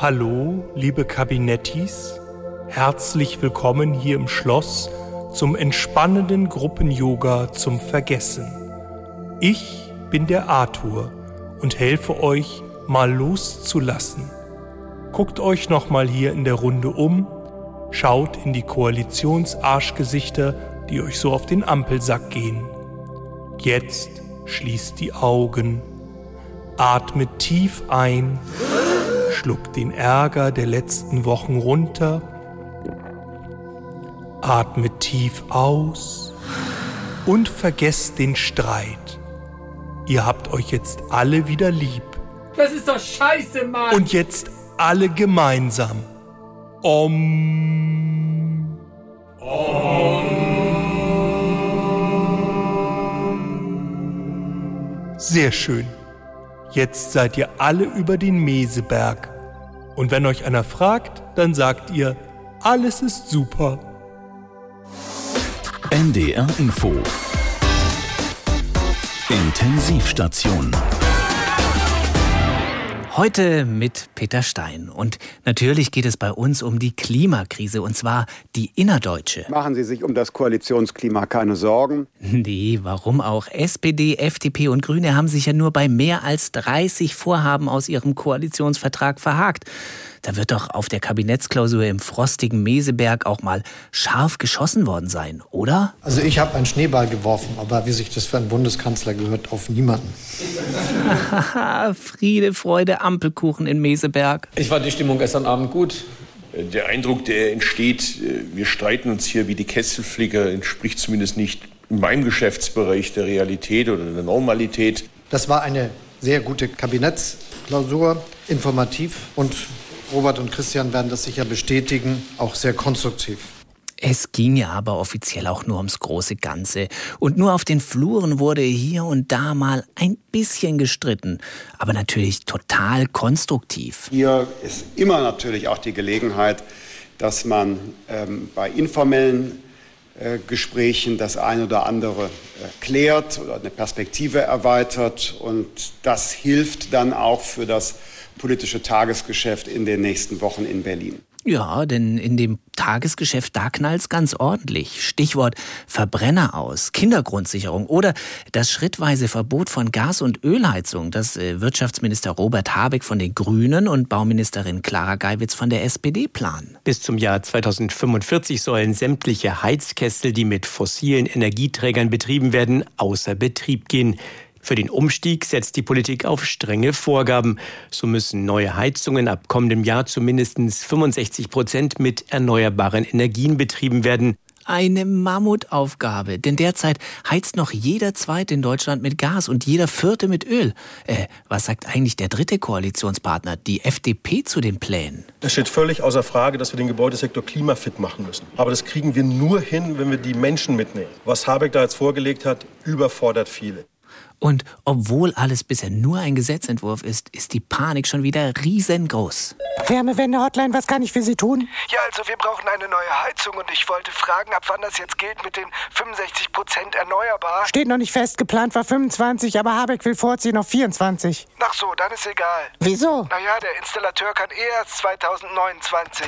Hallo, liebe Kabinettis. Herzlich willkommen hier im Schloss zum entspannenden Gruppen-Yoga zum Vergessen. Ich bin der Arthur und helfe euch, mal loszulassen. Guckt euch nochmal hier in der Runde um, schaut in die Koalitionsarschgesichter, die euch so auf den Ampelsack gehen. Jetzt schließt die Augen, atmet tief ein, schluckt den Ärger der letzten Wochen runter, atmet tief aus und vergesst den Streit. Ihr habt euch jetzt alle wieder lieb. Das ist doch scheiße, Mann! Und jetzt alle gemeinsam. Om. Sehr schön. Jetzt seid ihr alle über den Meseberg. Und wenn euch einer fragt, dann sagt ihr, alles ist super. NDR Info Intensivstation Heute mit Peter Stein. Und natürlich geht es bei uns um die Klimakrise, und zwar die innerdeutsche. Machen Sie sich um das Koalitionsklima keine Sorgen. Nee, warum auch? SPD, FDP und Grüne haben sich ja nur bei mehr als 30 Vorhaben aus ihrem Koalitionsvertrag verhakt. Da wird doch auf der Kabinettsklausur im frostigen Meseberg auch mal scharf geschossen worden sein, oder? Also ich habe einen Schneeball geworfen, aber wie sich das für einen Bundeskanzler gehört, auf niemanden. Friede, Freude, Ampelkuchen in Meseberg. Ich fand die Stimmung gestern Abend gut. Der Eindruck, der entsteht, wir streiten uns hier wie die Kesselflicker, entspricht zumindest nicht in meinem Geschäftsbereich der Realität oder der Normalität. Das war eine sehr gute Kabinettsklausur, informativ und Robert und Christian werden das sicher bestätigen, auch sehr konstruktiv. Es ging ja aber offiziell auch nur ums große Ganze. Und nur auf den Fluren wurde hier und da mal ein bisschen gestritten. Aber natürlich total konstruktiv. Hier ist immer natürlich auch die Gelegenheit, dass man ähm, bei informellen äh, Gesprächen das eine oder andere äh, klärt oder eine Perspektive erweitert. Und das hilft dann auch für das politische Tagesgeschäft in den nächsten Wochen in Berlin. Ja, denn in dem Tagesgeschäft, da knallt's ganz ordentlich. Stichwort Verbrenner aus, Kindergrundsicherung oder das schrittweise Verbot von Gas- und Ölheizung, das äh, Wirtschaftsminister Robert Habeck von den Grünen und Bauministerin Clara Geiwitz von der SPD planen. Bis zum Jahr 2045 sollen sämtliche Heizkessel, die mit fossilen Energieträgern betrieben werden, außer Betrieb gehen. Für den Umstieg setzt die Politik auf strenge Vorgaben. So müssen neue Heizungen ab kommendem Jahr zu mindestens 65 Prozent mit erneuerbaren Energien betrieben werden. Eine Mammutaufgabe, denn derzeit heizt noch jeder Zweite in Deutschland mit Gas und jeder Vierte mit Öl. Äh, was sagt eigentlich der dritte Koalitionspartner, die FDP, zu den Plänen? Es steht völlig außer Frage, dass wir den Gebäudesektor klimafit machen müssen. Aber das kriegen wir nur hin, wenn wir die Menschen mitnehmen. Was Habeck da jetzt vorgelegt hat, überfordert viele. Und obwohl alles bisher nur ein Gesetzentwurf ist, ist die Panik schon wieder riesengroß. Wärmewende-Hotline, was kann ich für Sie tun? Ja, also wir brauchen eine neue Heizung und ich wollte fragen, ab wann das jetzt gilt mit den 65 Prozent erneuerbar. Steht noch nicht fest, geplant war 25, aber Habeck will vorziehen auf 24. Ach so, dann ist egal. Wieso? Naja, der Installateur kann eh erst 2029.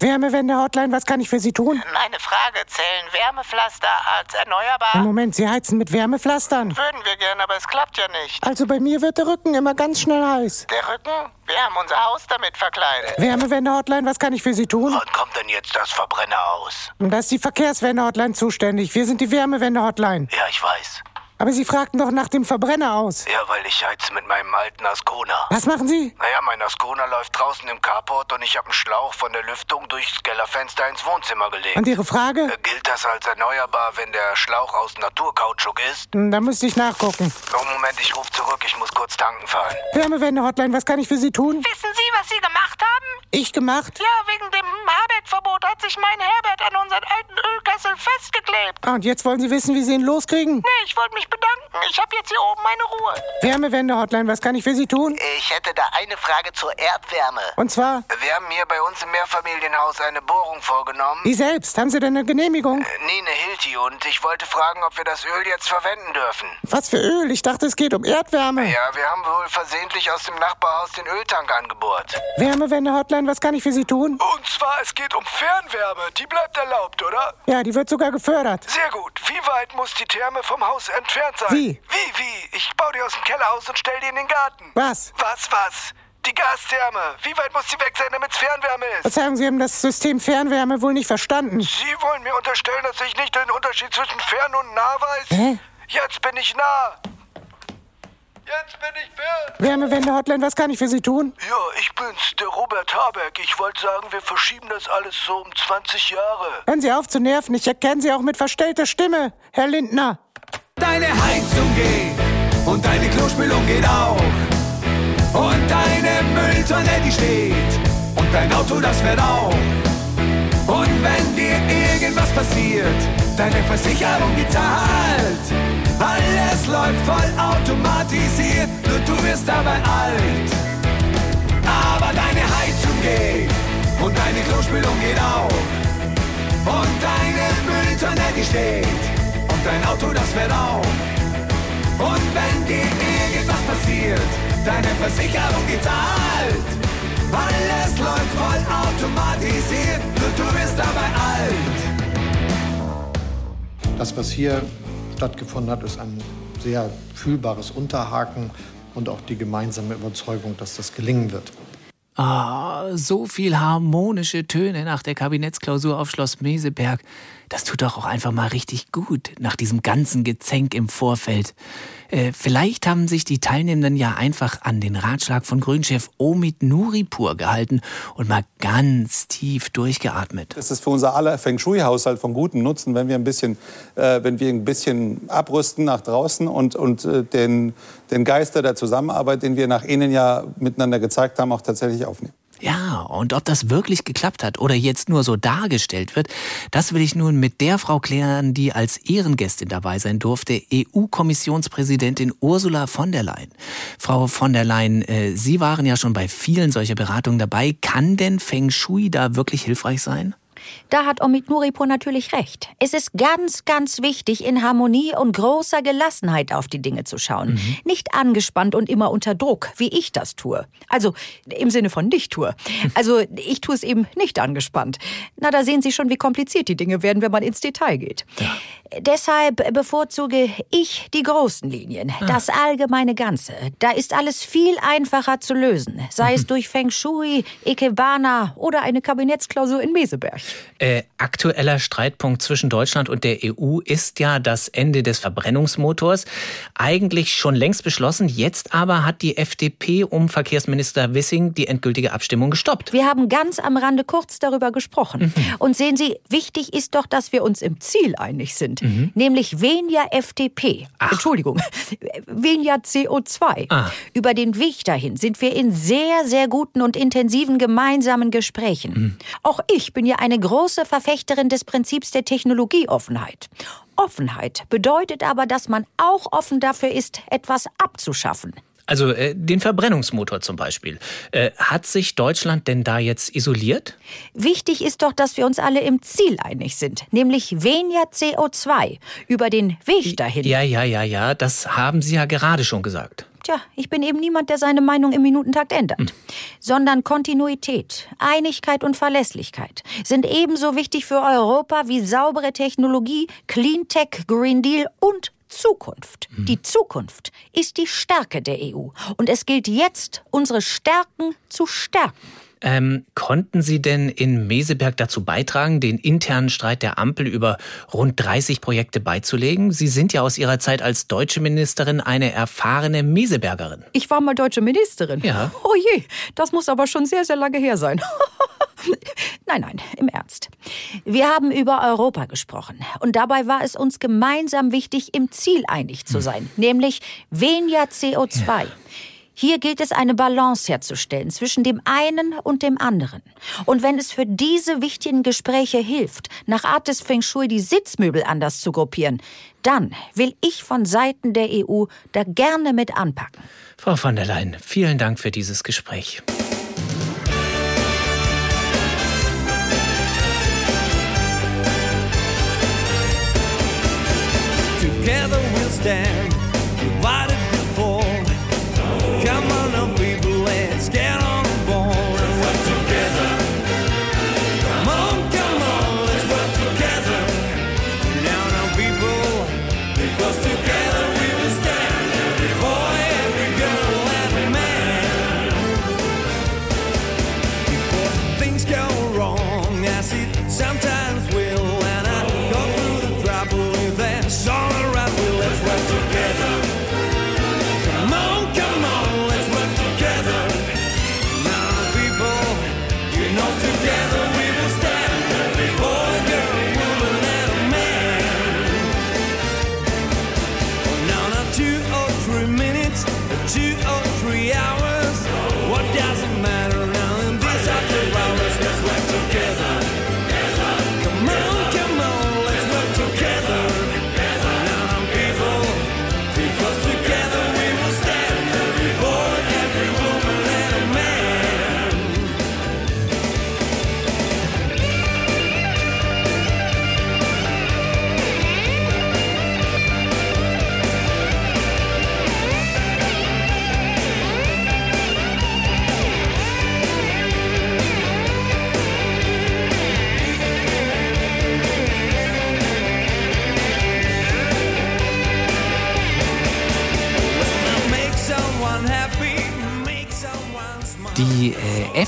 Wärmewende-Hotline, was kann ich für Sie tun? Meine Frage, zählen Wärmepflaster als erneuerbar? Im Moment, Sie heizen mit Wärmepflastern. Würden wir gerne, aber es klappt ja nicht. Also bei mir wird der Rücken immer ganz schnell heiß. Der Rücken? Wir haben unser Haus damit verkleidet. Wärmewende-Hotline, was kann ich für Sie tun? Wann kommt denn jetzt das Verbrenner aus? Da ist die Verkehrswende-Hotline zuständig. Wir sind die Wärmewende-Hotline. Ja, ich weiß. Aber Sie fragten doch nach dem Verbrenner aus. Ja, weil ich heize mit meinem alten Ascona. Was machen Sie? Naja, mein Ascona läuft draußen im Carport und ich habe einen Schlauch von der Lüftung durchs Kellerfenster ins Wohnzimmer gelegt. Und Ihre Frage? Äh, gilt das als erneuerbar, wenn der Schlauch aus Naturkautschuk ist? Da müsste ich nachgucken. Oh, Moment, ich rufe zurück. Ich muss kurz tanken fahren. Wärmewende-Hotline, was kann ich für Sie tun? Wissen Sie, was Sie gemacht haben? Ich gemacht? Ja, wegen dem Habeck Heizverbot hat sich mein Herbert an unseren alten Ölkessel festgeklebt. Ah, und jetzt wollen Sie wissen, wie Sie ihn loskriegen? Nee, ich wollte mich bedanken. Ich habe jetzt hier oben meine Ruhe. Wärmewende-Hotline, was kann ich für Sie tun? Ich hätte da eine Frage zur Erdwärme. Und zwar? Wir haben hier bei uns im Mehrfamilienhaus eine Bohrung vorgenommen. Wie selbst? Haben Sie denn eine Genehmigung? Äh, nee, eine Hilti. Und ich wollte fragen, ob wir das Öl jetzt verwenden dürfen. Was für Öl? Ich dachte, es geht um Erdwärme. Ja, wir haben wohl versehentlich aus dem Nachbarhaus den Öltank angebohrt. Wärmewende-Hotline, was kann ich für Sie tun? Und zwar, es geht um Fernwärme. Die bleibt erlaubt, oder? Ja, die wird sogar gefördert. Sehr gut. Wie weit muss die Therme vom Haus entfernt sein? Wie? Wie, wie? Ich baue die aus dem Keller aus und stell die in den Garten. Was? Was, was? Die Gastherme. Wie weit muss die weg sein, damit es Fernwärme ist? Verzeihung, Sie haben das System Fernwärme wohl nicht verstanden. Sie wollen mir unterstellen, dass ich nicht den Unterschied zwischen fern und nah weiß? Hä? Jetzt bin ich nah. Jetzt bin ich fern. Wärmewende-Hotline, was kann ich für Sie tun? Ja, ich bin's, der Robert Habeck. Ich wollte sagen, wir verschieben das alles so um 20 Jahre. Hören Sie auf zu nerven. Ich erkenne Sie auch mit verstellter Stimme, Herr Lindner. Deine Heizung geht und deine Klospülung geht auch. Und deine Mülltonne, die steht. Und dein Auto, das fährt auch. Und wenn dir irgendwas passiert, deine Versicherung die zahlt. Alles läuft voll automatisiert, nur du wirst dabei alt. Aber deine Heizung geht und deine Klospülung geht auch. Und deine Mülltonne, die steht. Dein Auto, das fährt auch. Und wenn dir irgendwas passiert, deine Versicherung die zahlt. Alles läuft voll automatisiert, nur du wirst dabei alt. Das, was hier stattgefunden hat, ist ein sehr fühlbares Unterhaken und auch die gemeinsame Überzeugung, dass das gelingen wird. Ah, so viel harmonische Töne nach der Kabinettsklausur auf Schloss Meseberg. Das tut doch auch einfach mal richtig gut nach diesem ganzen Gezänk im Vorfeld. Äh, vielleicht haben sich die Teilnehmenden ja einfach an den Ratschlag von Grünchef Omid Nuripur gehalten und mal ganz tief durchgeatmet. Es ist für unser aller Feng Shui-Haushalt von gutem Nutzen, wenn wir ein bisschen, äh, wenn wir ein bisschen abrüsten nach draußen und, und äh, den, den Geister der Zusammenarbeit, den wir nach innen ja miteinander gezeigt haben, auch tatsächlich aufnehmen. Ja, und ob das wirklich geklappt hat oder jetzt nur so dargestellt wird, das will ich nun mit der Frau klären, die als Ehrengästin dabei sein durfte, EU-Kommissionspräsidentin Ursula von der Leyen. Frau von der Leyen, äh, Sie waren ja schon bei vielen solcher Beratungen dabei. Kann denn Feng Shui da wirklich hilfreich sein? Da hat Omid Nuripur natürlich recht. Es ist ganz, ganz wichtig, in Harmonie und großer Gelassenheit auf die Dinge zu schauen. Mhm. Nicht angespannt und immer unter Druck, wie ich das tue. Also im Sinne von nicht tue. Also ich tue es eben nicht angespannt. Na, da sehen Sie schon, wie kompliziert die Dinge werden, wenn man ins Detail geht. Ja. Deshalb bevorzuge ich die großen Linien, ah. das allgemeine Ganze. Da ist alles viel einfacher zu lösen, sei es durch Feng Shui, Ikebana oder eine Kabinettsklausur in Meseberg. Äh, aktueller Streitpunkt zwischen Deutschland und der EU ist ja das Ende des Verbrennungsmotors. Eigentlich schon längst beschlossen, jetzt aber hat die FDP um Verkehrsminister Wissing die endgültige Abstimmung gestoppt. Wir haben ganz am Rande kurz darüber gesprochen. Mhm. Und sehen Sie, wichtig ist doch, dass wir uns im Ziel einig sind, mhm. nämlich weniger FDP. Ach. Entschuldigung, weniger CO2. Ah. Über den Weg dahin sind wir in sehr, sehr guten und intensiven gemeinsamen Gesprächen. Mhm. Auch ich bin ja eine große Verfechterin des Prinzips der Technologieoffenheit. Offenheit bedeutet aber, dass man auch offen dafür ist, etwas abzuschaffen. Also äh, den Verbrennungsmotor zum Beispiel. Äh, hat sich Deutschland denn da jetzt isoliert? Wichtig ist doch, dass wir uns alle im Ziel einig sind, nämlich weniger CO2 über den Weg dahin. Ja, ja, ja, ja, das haben Sie ja gerade schon gesagt. Tja, ich bin eben niemand, der seine Meinung im Minutentakt ändert. Hm. Sondern Kontinuität, Einigkeit und Verlässlichkeit sind ebenso wichtig für Europa wie saubere Technologie, Cleantech, Green Deal und Zukunft. Hm. Die Zukunft ist die Stärke der EU. Und es gilt jetzt, unsere Stärken zu stärken. Ähm, konnten Sie denn in Meseberg dazu beitragen, den internen Streit der Ampel über rund 30 Projekte beizulegen? Sie sind ja aus Ihrer Zeit als deutsche Ministerin eine erfahrene Mesebergerin. Ich war mal deutsche Ministerin. Ja. Oh je, das muss aber schon sehr, sehr lange her sein. Nein, nein, im Ernst. Wir haben über Europa gesprochen. Und dabei war es uns gemeinsam wichtig, im Ziel einig zu sein, hm. nämlich weniger CO2. Ja. Hier gilt es, eine Balance herzustellen zwischen dem einen und dem anderen. Und wenn es für diese wichtigen Gespräche hilft, nach Art des Feng Shui die Sitzmöbel anders zu gruppieren, dann will ich von Seiten der EU da gerne mit anpacken. Frau von der Leyen, vielen Dank für dieses Gespräch. Together we'll stand,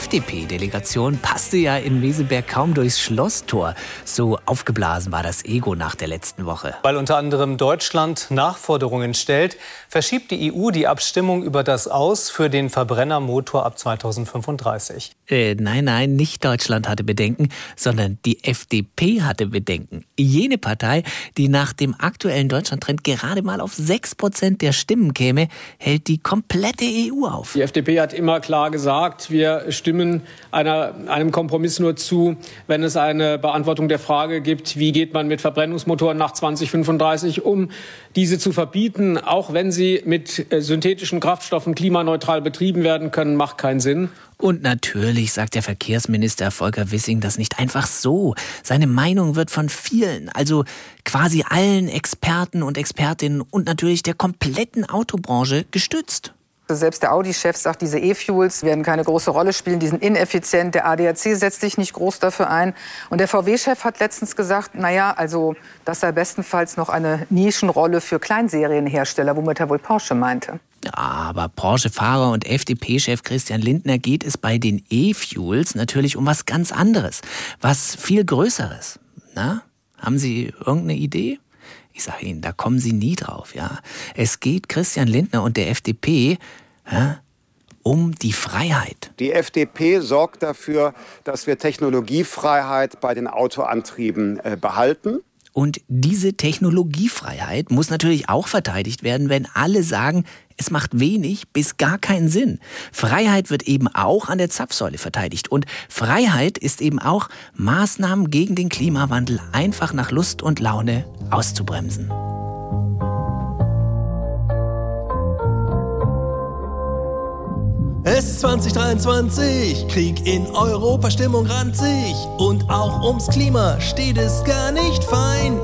FDP-Delegation passte ja in Weselberg kaum durchs Schlosstor. So aufgeblasen war das Ego nach der letzten Woche. Weil unter anderem Deutschland Nachforderungen stellt, verschiebt die EU die Abstimmung über das Aus für den Verbrennermotor ab 2035. Äh, nein, nein, nicht Deutschland hatte Bedenken, sondern die FDP hatte Bedenken. Jene Partei, die nach dem aktuellen Deutschlandtrend gerade mal auf 6% der Stimmen käme, hält die komplette EU auf. Die FDP hat immer klar gesagt, wir stimmen einer, einem Kompromiss nur zu, wenn es eine Beantwortung der Frage gibt, wie geht man mit Verbrennungsmotoren nach 2035 um, diese zu verbieten, auch wenn sie mit äh, synthetischen Kraftstoffen klimaneutral betrieben werden können, macht keinen Sinn. Und natürlich sagt der Verkehrsminister Volker Wissing das nicht einfach so. Seine Meinung wird von vielen, also quasi allen Experten und Expertinnen und natürlich der kompletten Autobranche gestützt. Selbst der Audi-Chef sagt, diese E-Fuels werden keine große Rolle spielen, die sind ineffizient. Der ADAC setzt sich nicht groß dafür ein. Und der VW-Chef hat letztens gesagt, na ja, also das sei bestenfalls noch eine Nischenrolle für Kleinserienhersteller, womit er wohl Porsche meinte. Aber Porsche-Fahrer und FDP-Chef Christian Lindner geht es bei den E-Fuels natürlich um was ganz anderes, was viel Größeres. Na, haben Sie irgendeine Idee? Ich sage Ihnen, da kommen Sie nie drauf, ja. Es geht Christian Lindner und der FDP ja, um die Freiheit. Die FDP sorgt dafür, dass wir Technologiefreiheit bei den Autoantrieben äh, behalten. Und diese Technologiefreiheit muss natürlich auch verteidigt werden, wenn alle sagen, es macht wenig bis gar keinen Sinn. Freiheit wird eben auch an der Zapfsäule verteidigt. Und Freiheit ist eben auch, Maßnahmen gegen den Klimawandel einfach nach Lust und Laune auszubremsen. Es ist 2023, Krieg in Europa, Stimmung ranzig. Und auch ums Klima steht es gar nicht fein.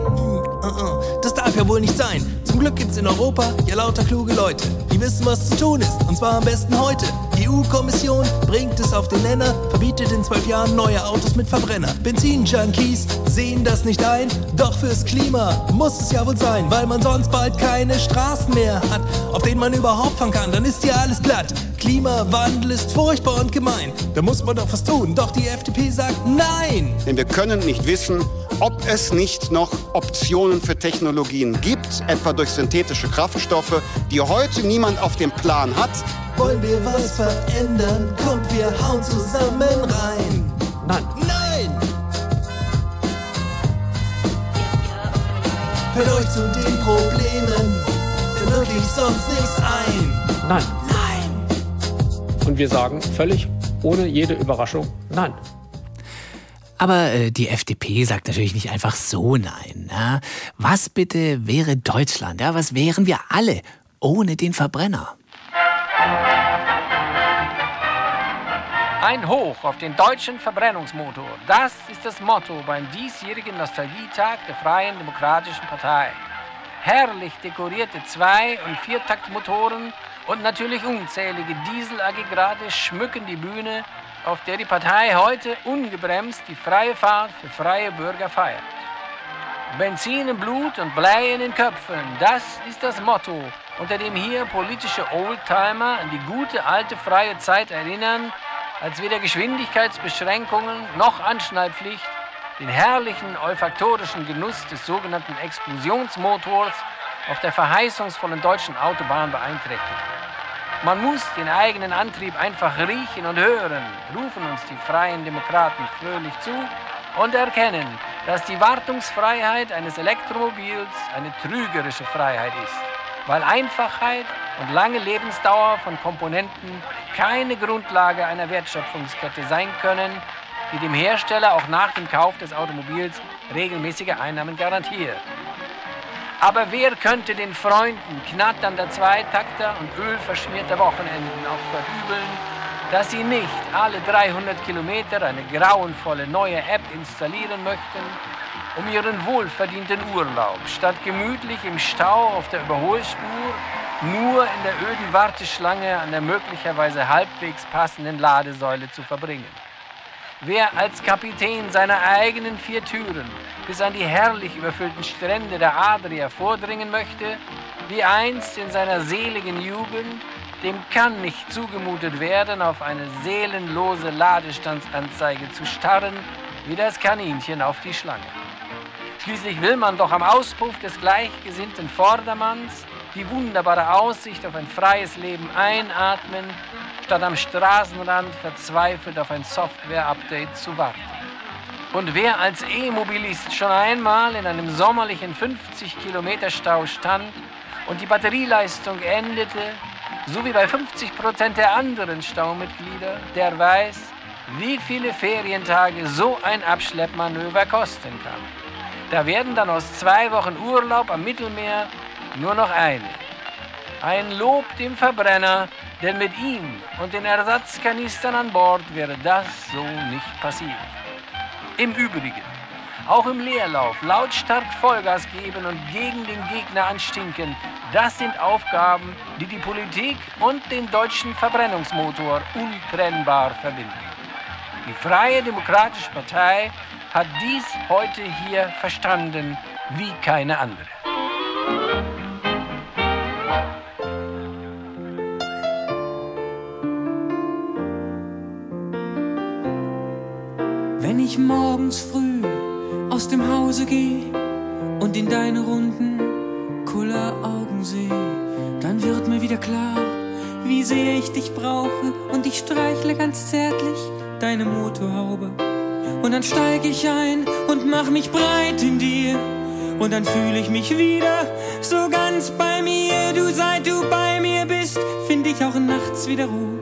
Mm, uh, uh, Das darf ja wohl nicht sein. Zum Glück gibt's in Europa ja lauter kluge Leute, die wissen, was zu tun ist. Und zwar am besten heute. Die EU-Kommission bringt es auf den Nenner, verbietet in zwölf Jahren neue Autos mit Verbrenner. Benzin-Junkies sehen das nicht ein, doch fürs Klima muss es ja wohl sein, weil man sonst bald keine Straßen mehr hat, auf denen man überhaupt fahren kann. Dann ist ja alles glatt. Klimawandel ist furchtbar und gemein. Da muss man doch was tun. Doch die FDP sagt nein. Denn wir können nicht wissen, ob es nicht noch Optionen für Technologien gibt, etwa durch synthetische Kraftstoffe, die heute niemand auf dem Plan hat. Wollen wir was verändern? Kommt, wir hauen zusammen rein. Nein. Nein! Fällt euch zu den Problemen denn wirklich sonst nichts ein? Nein. Nein! Und wir sagen völlig ohne jede Überraschung Nein. Aber äh, die FDP sagt natürlich nicht einfach so Nein. Ja? Was bitte wäre Deutschland? Ja? Was wären wir alle ohne den Verbrenner? Ein Hoch auf den deutschen Verbrennungsmotor. Das ist das Motto beim diesjährigen Nostalgietag der Freien Demokratischen Partei. Herrlich dekorierte Zwei- und Viertaktmotoren und natürlich unzählige Dieselaggregate schmücken die Bühne, auf der die Partei heute ungebremst die freie Fahrt für freie Bürger feiert. Benzin im Blut und Blei in den Köpfen, das ist das Motto, unter dem hier politische Oldtimer an die gute alte freie Zeit erinnern, als weder Geschwindigkeitsbeschränkungen noch Anschnallpflicht den herrlichen olfaktorischen Genuss des sogenannten Explosionsmotors auf der verheißungsvollen deutschen Autobahn beeinträchtigt. Man muss den eigenen Antrieb einfach riechen und hören, rufen uns die freien Demokraten fröhlich zu und erkennen, dass die Wartungsfreiheit eines Elektromobils eine trügerische Freiheit ist, weil Einfachheit und lange Lebensdauer von Komponenten keine Grundlage einer Wertschöpfungskette sein können, die dem Hersteller auch nach dem Kauf des Automobils regelmäßige Einnahmen garantiert. Aber wer könnte den Freunden knatternder Zweitakter und ölverschmierter Wochenenden auch verübeln, dass sie nicht alle 300 Kilometer eine grauenvolle neue App installieren möchten, um ihren wohlverdienten Urlaub statt gemütlich im Stau auf der Überholspur nur in der öden Warteschlange an der möglicherweise halbwegs passenden Ladesäule zu verbringen. Wer als Kapitän seiner eigenen vier Türen bis an die herrlich überfüllten Strände der Adria vordringen möchte, wie einst in seiner seligen Jugend, dem kann nicht zugemutet werden, auf eine seelenlose Ladestandsanzeige zu starren, wie das Kaninchen auf die Schlange. Schließlich will man doch am Auspuff des gleichgesinnten Vordermanns die wunderbare Aussicht auf ein freies Leben einatmen, statt am Straßenrand verzweifelt auf ein Software-Update zu warten. Und wer als E-Mobilist schon einmal in einem sommerlichen 50-Kilometer-Stau stand und die Batterieleistung endete, so wie bei 50 Prozent der anderen Staumitglieder, der weiß, wie viele Ferientage so ein Abschleppmanöver kosten kann. Da werden dann aus zwei Wochen Urlaub am Mittelmeer nur noch eine. Ein Lob dem Verbrenner, denn mit ihm und den Ersatzkanistern an Bord wäre das so nicht passiert. Im Übrigen, auch im Leerlauf lautstark Vollgas geben und gegen den Gegner anstinken, das sind Aufgaben, die die Politik und den deutschen Verbrennungsmotor untrennbar verbinden. Die Freie Demokratische Partei hat dies heute hier verstanden wie keine andere. Ich morgens früh aus dem Hause gehe und in deine runden Kulleraugen sehe, dann wird mir wieder klar, wie sehr ich dich brauche und ich streichle ganz zärtlich deine Motorhaube. Und dann steig ich ein und mach mich breit in dir und dann fühle ich mich wieder so ganz bei mir. Du seit du bei mir bist, finde ich auch nachts wieder Ruhe,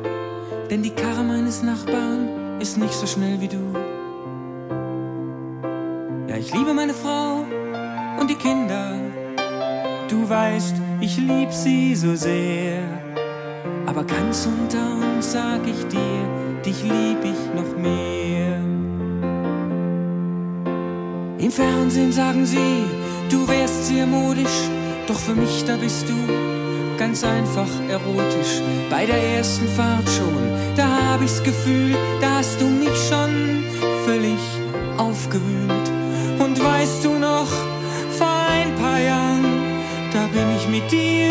denn die Karre meines Nachbarn ist nicht so schnell wie du. Ich liebe meine Frau und die Kinder. Du weißt, ich lieb sie so sehr. Aber ganz unter uns sag ich dir, dich lieb ich noch mehr. Im Fernsehen sagen sie, du wärst sehr modisch, doch für mich da bist du ganz einfach erotisch. Bei der ersten Fahrt schon, da hab ich's gefühlt, da hast du mich schon völlig aufgewühlt. Dir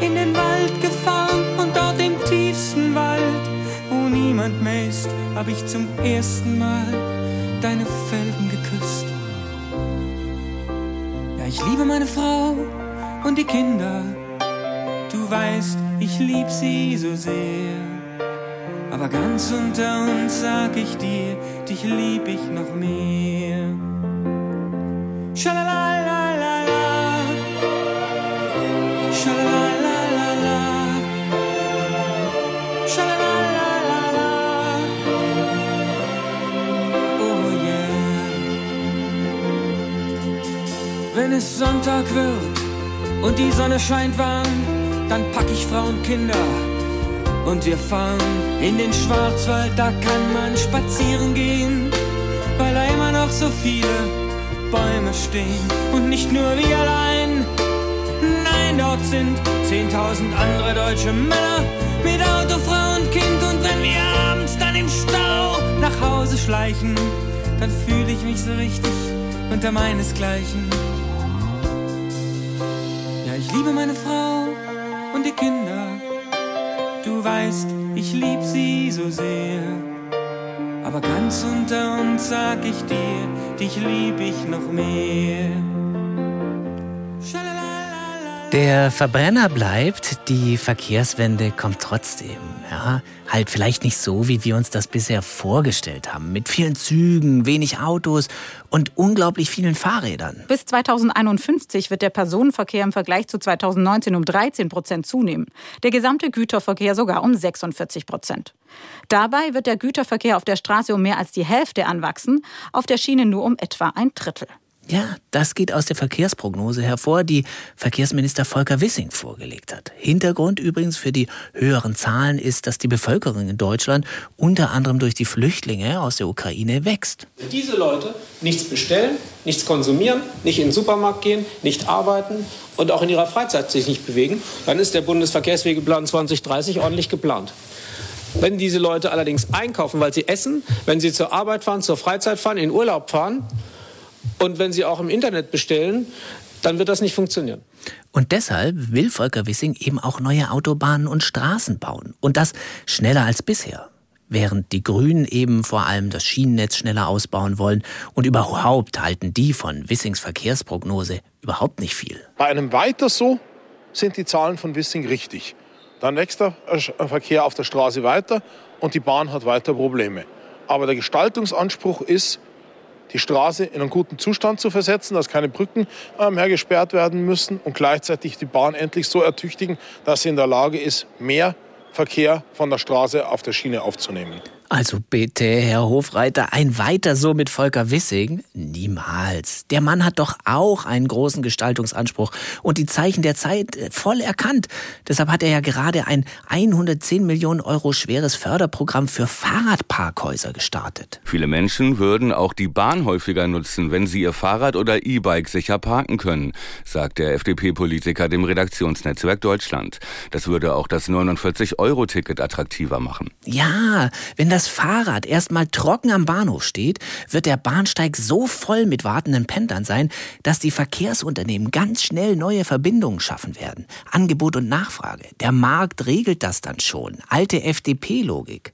in den Wald gefahren und dort im tiefsten Wald, wo niemand mehr ist, hab ich zum ersten Mal deine Felgen geküsst. Ja, ich liebe meine Frau und die Kinder. Du weißt, ich lieb sie so sehr. Aber ganz unter uns sag ich dir, dich lieb ich noch mehr. Schalalalala. Oh, Wenn es Sonntag wird und die Sonne scheint warm, dann pack ich Frau und Kinder und wir fahren in den Schwarzwald, da kann man spazieren gehen, weil da immer noch so viele Bäume stehen. Und nicht nur wir allein nein, dort sind 10.000 andere deutsche Männer mit Auto, Frau und Kind. Und wenn wir abends dann im Stau nach Hause schleichen, dann fühle ich mich so richtig unter meinesgleichen. Ja, ich liebe meine Frau und die Kinder Du weißt, ich lieb sie so sehr. Aber ganz unter uns sag ich dir, dich lieb ich noch mehr. Der Verbrenner bleibt, die Verkehrswende kommt trotzdem. Ja, halt vielleicht nicht so, wie wir uns das bisher vorgestellt haben. Mit vielen Zügen, wenig Autos und unglaublich vielen Fahrrädern. Bis 2051 wird der Personenverkehr im Vergleich zu 2019 um 13 Prozent zunehmen. Der gesamte Güterverkehr sogar um 46 Prozent. Dabei wird der Güterverkehr auf der Straße um mehr als die Hälfte anwachsen, auf der Schiene nur um etwa ein Drittel. Ja, das geht aus der Verkehrsprognose hervor, die Verkehrsminister Volker Wissing vorgelegt hat. Hintergrund übrigens für die höheren Zahlen ist, dass die Bevölkerung in Deutschland unter anderem durch die Flüchtlinge aus der Ukraine wächst. Diese Leute nichts bestellen, nichts konsumieren, nicht in den Supermarkt gehen, nicht arbeiten und auch in ihrer Freizeit sich nicht bewegen, dann ist der Bundesverkehrswegeplan 2030 ordentlich geplant. Wenn diese Leute allerdings einkaufen, weil sie essen, wenn sie zur Arbeit fahren, zur Freizeit fahren, in Urlaub fahren, und wenn Sie auch im Internet bestellen, dann wird das nicht funktionieren. Und deshalb will Volker Wissing eben auch neue Autobahnen und Straßen bauen. Und das schneller als bisher. Während die Grünen eben vor allem das Schienennetz schneller ausbauen wollen und überhaupt halten die von Wissings Verkehrsprognose überhaupt nicht viel. Bei einem weiter so sind die Zahlen von Wissing richtig. Dann wächst der Verkehr auf der Straße weiter und die Bahn hat weiter Probleme. Aber der Gestaltungsanspruch ist, die Straße in einen guten Zustand zu versetzen, dass keine Brücken äh, mehr gesperrt werden müssen und gleichzeitig die Bahn endlich so ertüchtigen, dass sie in der Lage ist, mehr Verkehr von der Straße auf der Schiene aufzunehmen. Also bitte, Herr Hofreiter, ein weiter so mit Volker Wissing? Niemals. Der Mann hat doch auch einen großen Gestaltungsanspruch und die Zeichen der Zeit äh, voll erkannt. Deshalb hat er ja gerade ein 110 Millionen Euro schweres Förderprogramm für Fahrradparkhäuser gestartet. Viele Menschen würden auch die Bahn häufiger nutzen, wenn sie ihr Fahrrad oder E-Bike sicher parken können, sagt der FDP-Politiker dem Redaktionsnetzwerk Deutschland. Das würde auch das 49-Euro-Ticket attraktiver machen. Ja, wenn das das Fahrrad erstmal trocken am Bahnhof steht, wird der Bahnsteig so voll mit wartenden Pendlern sein, dass die Verkehrsunternehmen ganz schnell neue Verbindungen schaffen werden. Angebot und Nachfrage. Der Markt regelt das dann schon. Alte FDP-Logik.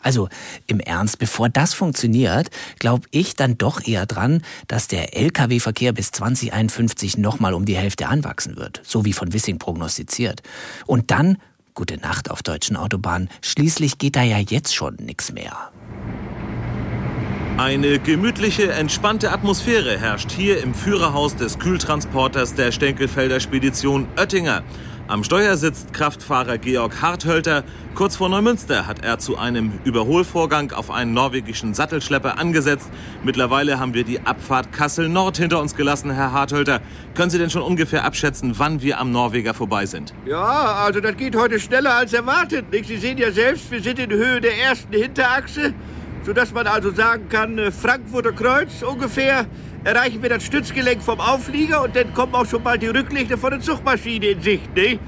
Also im Ernst, bevor das funktioniert, glaube ich dann doch eher dran, dass der Lkw-Verkehr bis 2051 nochmal um die Hälfte anwachsen wird, so wie von Wissing prognostiziert. Und dann Gute Nacht auf deutschen Autobahnen. Schließlich geht da ja jetzt schon nichts mehr. Eine gemütliche, entspannte Atmosphäre herrscht hier im Führerhaus des Kühltransporters der Stenkelfelder Spedition Oettinger. Am Steuer sitzt Kraftfahrer Georg Harthölter. Kurz vor Neumünster hat er zu einem Überholvorgang auf einen norwegischen Sattelschlepper angesetzt. Mittlerweile haben wir die Abfahrt Kassel Nord hinter uns gelassen, Herr Harthölter. Können Sie denn schon ungefähr abschätzen, wann wir am Norweger vorbei sind? Ja, also das geht heute schneller als erwartet. Nicht? Sie sehen ja selbst, wir sind in Höhe der ersten Hinterachse, sodass man also sagen kann, äh, Frankfurter Kreuz ungefähr erreichen wir das Stützgelenk vom Auflieger und dann kommen auch schon bald die Rücklichter von der Zugmaschine in Sicht. Ne?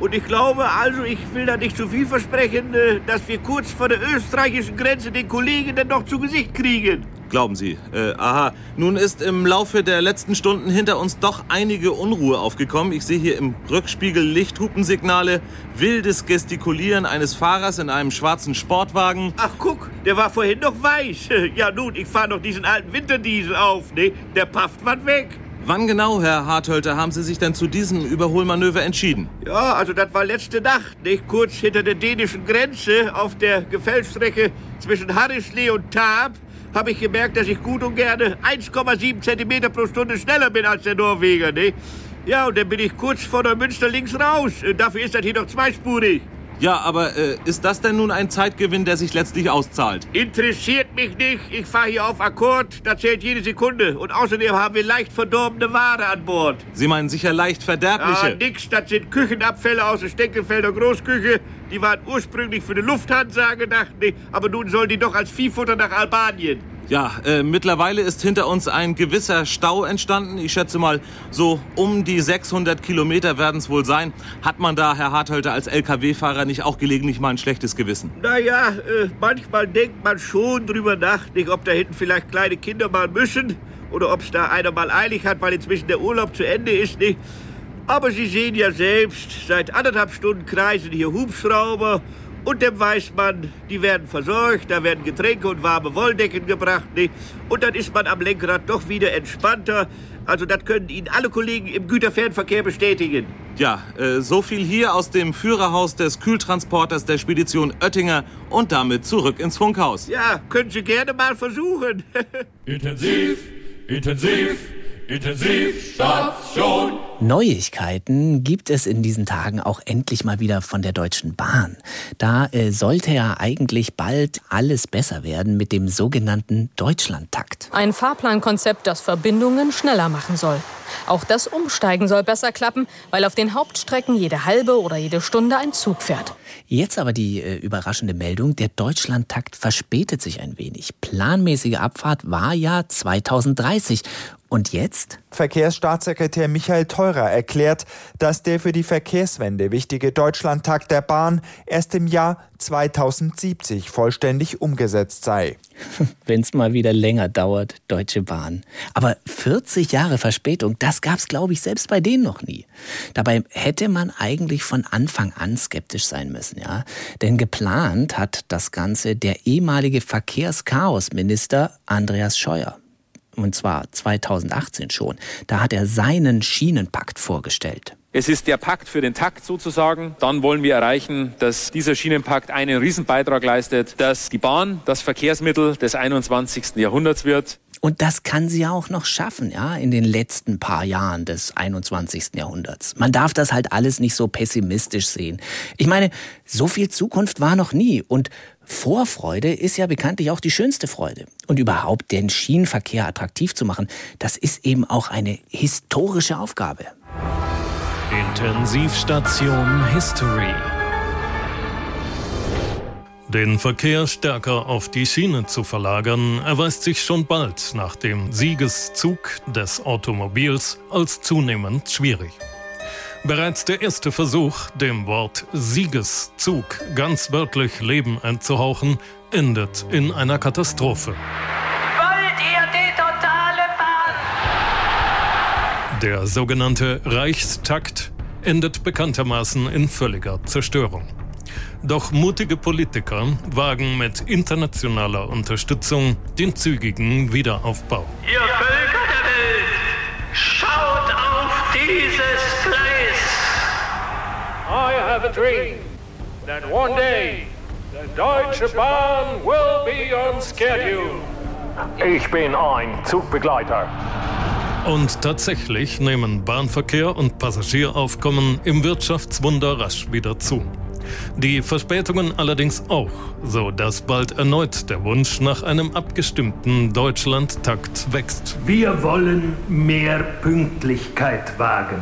Und ich glaube, also ich will da nicht zu viel versprechen, äh, dass wir kurz vor der österreichischen Grenze den Kollegen dann noch zu Gesicht kriegen. Glauben Sie. Äh, aha. Nun ist im Laufe der letzten Stunden hinter uns doch einige Unruhe aufgekommen. Ich sehe hier im Rückspiegel Lichthupensignale, wildes Gestikulieren eines Fahrers in einem schwarzen Sportwagen. Ach guck, der war vorhin noch weiß. Ja nun, ich fahre noch diesen alten Winterdiesel auf, ne? Der pafft was weg. Wann genau, Herr Harthölter, haben Sie sich denn zu diesem Überholmanöver entschieden? Ja, also das war letzte Nacht, nicht kurz hinter der dänischen Grenze auf der Gefällstrecke zwischen Harrisley und Taab habe ich gemerkt, dass ich gut und gerne 1,7 cm pro Stunde schneller bin als der Norweger, ne? Ja, und dann bin ich kurz vor der Münster links raus. Dafür ist das hier noch zweispurig. Ja, aber äh, ist das denn nun ein Zeitgewinn, der sich letztlich auszahlt? Interessiert mich nicht. Ich fahre hier auf Akkord. Da zählt jede Sekunde. Und außerdem haben wir leicht verdorbene Ware an Bord. Sie meinen sicher leicht verderbliche? Ah, nix. Das sind Küchenabfälle aus der Steckelfelder Großküche. Die waren ursprünglich für die Lufthansa gedacht. Nee, aber nun sollen die doch als Viehfutter nach Albanien. Ja, äh, mittlerweile ist hinter uns ein gewisser Stau entstanden. Ich schätze mal, so um die 600 Kilometer werden es wohl sein. Hat man da, Herr Harthölter, als Lkw-Fahrer nicht auch gelegentlich mal ein schlechtes Gewissen? Naja, äh, manchmal denkt man schon drüber nach, nicht, ob da hinten vielleicht kleine Kinder mal müssen oder ob es da einer mal eilig hat, weil inzwischen der Urlaub zu Ende ist. Nicht? Aber Sie sehen ja selbst, seit anderthalb Stunden kreisen hier Hubschrauber und dann weiß man, die werden versorgt, da werden Getränke und warme Wolldecken gebracht. Nicht? Und dann ist man am Lenkrad doch wieder entspannter. Also das können Ihnen alle Kollegen im Güterfernverkehr bestätigen. Ja, äh, so viel hier aus dem Führerhaus des Kühltransporters der Spedition Oettinger und damit zurück ins Funkhaus. Ja, können Sie gerne mal versuchen. intensiv, intensiv. Intensivstation. Neuigkeiten gibt es in diesen Tagen auch endlich mal wieder von der Deutschen Bahn. Da äh, sollte ja eigentlich bald alles besser werden mit dem sogenannten Deutschlandtakt. Ein Fahrplankonzept, das Verbindungen schneller machen soll. Auch das Umsteigen soll besser klappen, weil auf den Hauptstrecken jede halbe oder jede Stunde ein Zug fährt. Jetzt aber die äh, überraschende Meldung, der Deutschlandtakt verspätet sich ein wenig. Planmäßige Abfahrt war ja 2030 und jetzt? Verkehrsstaatssekretär Michael Theurer erklärt, dass der für die Verkehrswende wichtige Deutschlandtakt der Bahn erst im Jahr 2070 vollständig umgesetzt sei. Wenn es mal wieder länger dauert, Deutsche Bahn. Aber 40 Jahre Verspätung, das gab's, glaube ich, selbst bei denen noch nie. Dabei hätte man eigentlich von Anfang an skeptisch sein müssen, ja. Denn geplant hat das Ganze der ehemalige Verkehrschaosminister Andreas Scheuer und zwar 2018 schon. Da hat er seinen Schienenpakt vorgestellt. Es ist der Pakt für den Takt sozusagen. Dann wollen wir erreichen, dass dieser Schienenpakt einen Riesenbeitrag leistet, dass die Bahn das Verkehrsmittel des 21. Jahrhunderts wird. Und das kann sie ja auch noch schaffen, ja, in den letzten paar Jahren des 21. Jahrhunderts. Man darf das halt alles nicht so pessimistisch sehen. Ich meine, so viel Zukunft war noch nie und Vorfreude ist ja bekanntlich auch die schönste Freude. Und überhaupt den Schienenverkehr attraktiv zu machen, das ist eben auch eine historische Aufgabe. Intensivstation History. Den Verkehr stärker auf die Schiene zu verlagern, erweist sich schon bald nach dem Siegeszug des Automobils als zunehmend schwierig. Bereits der erste Versuch, dem Wort Siegeszug ganz wörtlich Leben einzuhauchen, endet in einer Katastrophe. Wollt ihr die totale Bahn? Der sogenannte Reichstakt endet bekanntermaßen in völliger Zerstörung. Doch mutige Politiker wagen mit internationaler Unterstützung den zügigen Wiederaufbau. Ihr Völker der Welt, schaut have a dream that one day the Deutsche Bahn will be on schedule. Ich bin ein Zugbegleiter. Und tatsächlich nehmen Bahnverkehr und Passagieraufkommen im Wirtschaftswunder rasch wieder zu. Die Verspätungen allerdings auch, so dass bald erneut der Wunsch nach einem abgestimmten Deutschlandtakt wächst. Wir wollen mehr Pünktlichkeit wagen.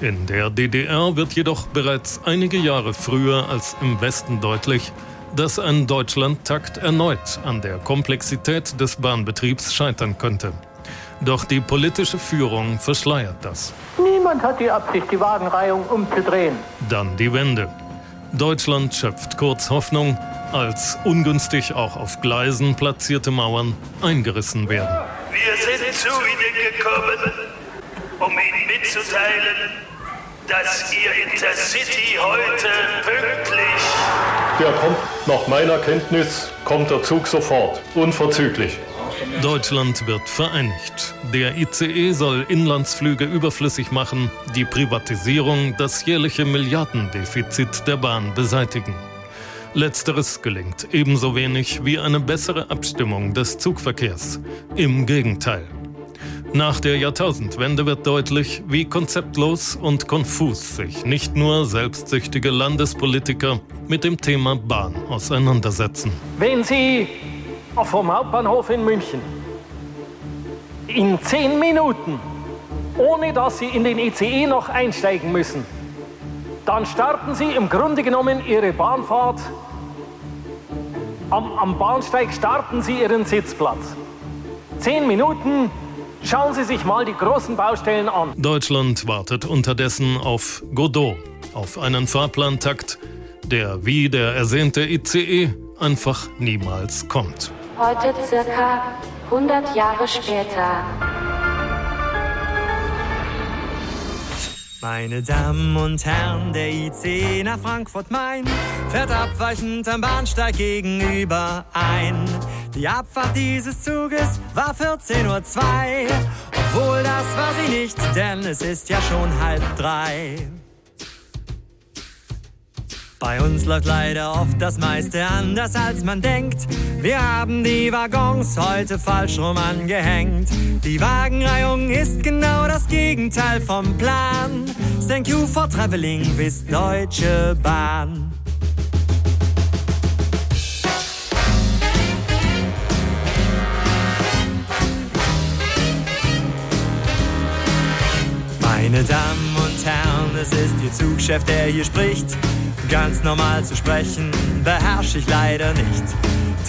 In der DDR wird jedoch bereits einige Jahre früher als im Westen deutlich, dass ein Deutschlandtakt erneut an der Komplexität des Bahnbetriebs scheitern könnte. Doch die politische Führung verschleiert das. Niemand hat die Absicht, die Wagenreihung umzudrehen. Dann die Wende. Deutschland schöpft kurz Hoffnung, als ungünstig auch auf Gleisen platzierte Mauern eingerissen werden. Wir sind zu Ihnen gekommen, um Ihnen mitzuteilen, dass Ihr Intercity heute pünktlich. Der kommt, nach meiner Kenntnis, kommt der Zug sofort, unverzüglich. Deutschland wird vereinigt. Der ICE soll Inlandsflüge überflüssig machen, die Privatisierung das jährliche Milliardendefizit der Bahn beseitigen. Letzteres gelingt ebenso wenig wie eine bessere Abstimmung des Zugverkehrs. Im Gegenteil. Nach der Jahrtausendwende wird deutlich, wie konzeptlos und konfus sich nicht nur selbstsüchtige Landespolitiker mit dem Thema Bahn auseinandersetzen. Wenn Sie vom Hauptbahnhof in München in zehn Minuten, ohne dass Sie in den ICE noch einsteigen müssen, dann starten Sie im Grunde genommen Ihre Bahnfahrt. Am, am Bahnsteig starten Sie Ihren Sitzplatz. Zehn Minuten Schauen Sie sich mal die großen Baustellen an. Deutschland wartet unterdessen auf Godot, auf einen Fahrplantakt, der wie der ersehnte ICE einfach niemals kommt. Heute circa 100 Jahre später. Meine Damen und Herren, der IC nach Frankfurt-Main fährt abweichend am Bahnsteig gegenüber ein. Die Abfahrt dieses Zuges war 14.02 Uhr, obwohl das war sie nicht, denn es ist ja schon halb drei. Bei uns läuft leider oft das meiste anders als man denkt. Wir haben die Waggons heute falsch rum angehängt. Die Wagenreihung ist genau das Gegenteil vom Plan. Thank you for traveling with Deutsche Bahn. Meine Damen und Herren, es ist Ihr Zugchef, der hier spricht. Ganz normal zu sprechen, beherrsche ich leider nicht.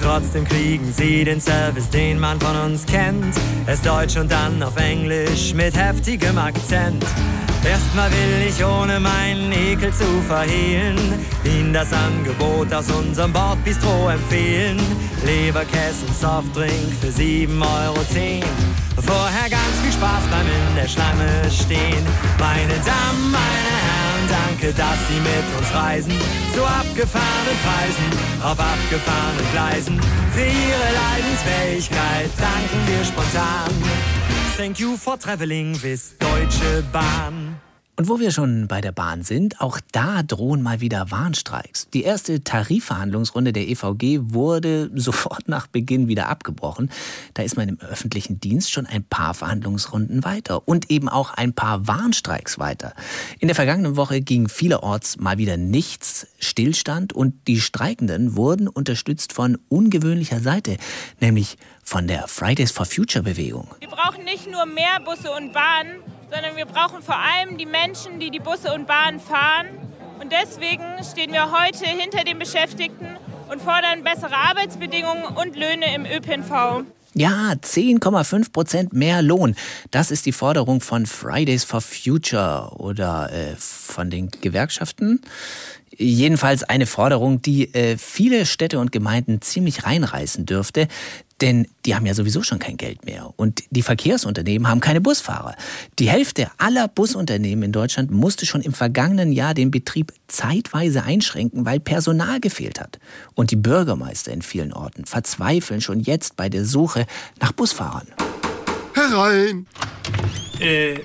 Trotzdem kriegen Sie den Service, den man von uns kennt. Erst Deutsch und dann auf Englisch mit heftigem Akzent. Erstmal will ich ohne meinen Ekel zu verhehlen, Ihnen das Angebot aus unserem Bordbistro empfehlen. Leberkäse und Softdrink für 7,10 Euro. Vorher ganz viel Spaß beim in der Schlange stehen. Meine Damen, meine Herren, danke, dass Sie mit uns reisen. Zu abgefahrenen Preisen, auf abgefahrenen Gleisen. Für Ihre Leidensfähigkeit danken wir spontan. Thank you for traveling with Deutsche Bahn. Und wo wir schon bei der Bahn sind, auch da drohen mal wieder Warnstreiks. Die erste Tarifverhandlungsrunde der EVG wurde sofort nach Beginn wieder abgebrochen. Da ist man im öffentlichen Dienst schon ein paar Verhandlungsrunden weiter und eben auch ein paar Warnstreiks weiter. In der vergangenen Woche ging vielerorts mal wieder nichts, Stillstand und die Streikenden wurden unterstützt von ungewöhnlicher Seite, nämlich von der Fridays for Future Bewegung. Wir brauchen nicht nur mehr Busse und Bahnen, sondern wir brauchen vor allem die Menschen, die die Busse und Bahnen fahren. Und deswegen stehen wir heute hinter den Beschäftigten und fordern bessere Arbeitsbedingungen und Löhne im ÖPNV. Ja, 10,5 Prozent mehr Lohn. Das ist die Forderung von Fridays for Future oder äh, von den Gewerkschaften. Jedenfalls eine Forderung, die äh, viele Städte und Gemeinden ziemlich reinreißen dürfte. Denn die haben ja sowieso schon kein Geld mehr. Und die Verkehrsunternehmen haben keine Busfahrer. Die Hälfte aller Busunternehmen in Deutschland musste schon im vergangenen Jahr den Betrieb zeitweise einschränken, weil Personal gefehlt hat. Und die Bürgermeister in vielen Orten verzweifeln schon jetzt bei der Suche nach Busfahrern. Herein! Äh,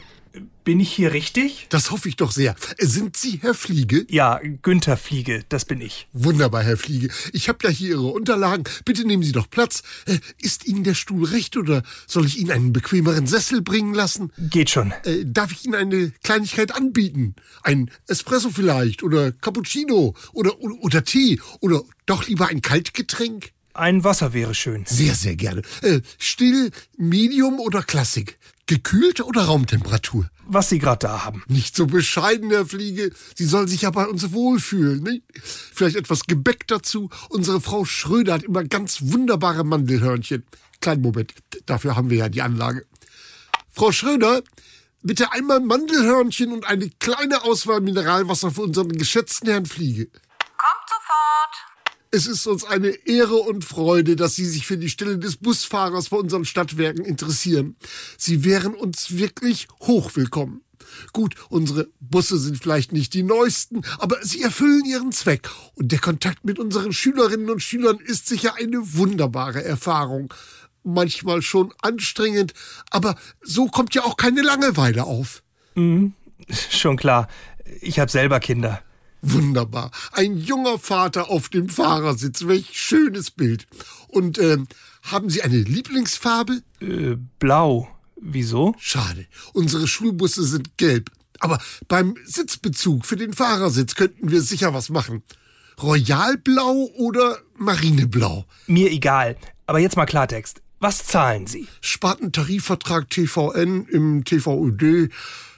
bin ich hier richtig? Das hoffe ich doch sehr. Sind Sie Herr Fliege? Ja, Günther Fliege, das bin ich. Wunderbar, Herr Fliege. Ich habe ja hier Ihre Unterlagen. Bitte nehmen Sie doch Platz. Äh, ist Ihnen der Stuhl recht oder soll ich Ihnen einen bequemeren Sessel bringen lassen? Geht schon. Äh, darf ich Ihnen eine Kleinigkeit anbieten? Ein Espresso vielleicht oder Cappuccino oder, oder, oder Tee oder doch lieber ein Kaltgetränk? Ein Wasser wäre schön. Sehr, sehr gerne. Äh, still, Medium oder Klassik? Gekühlt oder Raumtemperatur? Was Sie gerade da haben. Nicht so bescheiden, Herr Fliege. Sie sollen sich ja bei uns wohlfühlen. Nicht? Vielleicht etwas Gebäck dazu. Unsere Frau Schröder hat immer ganz wunderbare Mandelhörnchen. Kleinen Moment, dafür haben wir ja die Anlage. Frau Schröder, bitte einmal Mandelhörnchen und eine kleine Auswahl Mineralwasser für unseren geschätzten Herrn Fliege. Kommt sofort. Es ist uns eine Ehre und Freude, dass Sie sich für die Stelle des Busfahrers bei unseren Stadtwerken interessieren. Sie wären uns wirklich hochwillkommen. Gut, unsere Busse sind vielleicht nicht die neuesten, aber sie erfüllen ihren Zweck. Und der Kontakt mit unseren Schülerinnen und Schülern ist sicher eine wunderbare Erfahrung. Manchmal schon anstrengend, aber so kommt ja auch keine Langeweile auf. Mhm, schon klar. Ich habe selber Kinder. Wunderbar. Ein junger Vater auf dem Fahrersitz. Welch schönes Bild. Und äh, haben Sie eine Lieblingsfarbe? Äh, blau. Wieso? Schade. Unsere Schulbusse sind gelb. Aber beim Sitzbezug für den Fahrersitz könnten wir sicher was machen. Royalblau oder Marineblau? Mir egal. Aber jetzt mal Klartext. Was zahlen Sie? Spartentarifvertrag TVN im TVÖD.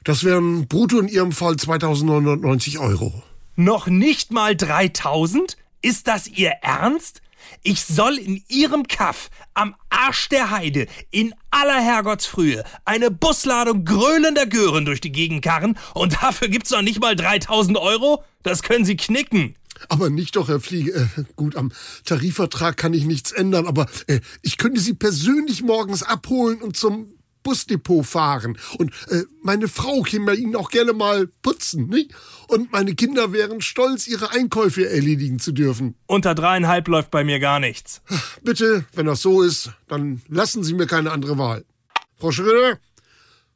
Das wären brutto in Ihrem Fall 2990 Euro. Noch nicht mal 3000? Ist das Ihr Ernst? Ich soll in Ihrem Kaff am Arsch der Heide in aller Herrgottsfrühe eine Busladung gröhlender Gören durch die Gegend karren und dafür gibt's noch nicht mal 3000 Euro? Das können Sie knicken. Aber nicht doch, Herr Fliege. Äh, gut, am Tarifvertrag kann ich nichts ändern, aber äh, ich könnte Sie persönlich morgens abholen und zum Busdepot fahren. Und äh, meine Frau käme bei Ihnen auch gerne mal putzen, nicht? Und meine Kinder wären stolz, ihre Einkäufe erledigen zu dürfen. Unter dreieinhalb läuft bei mir gar nichts. Bitte, wenn das so ist, dann lassen Sie mir keine andere Wahl. Frau Schröder,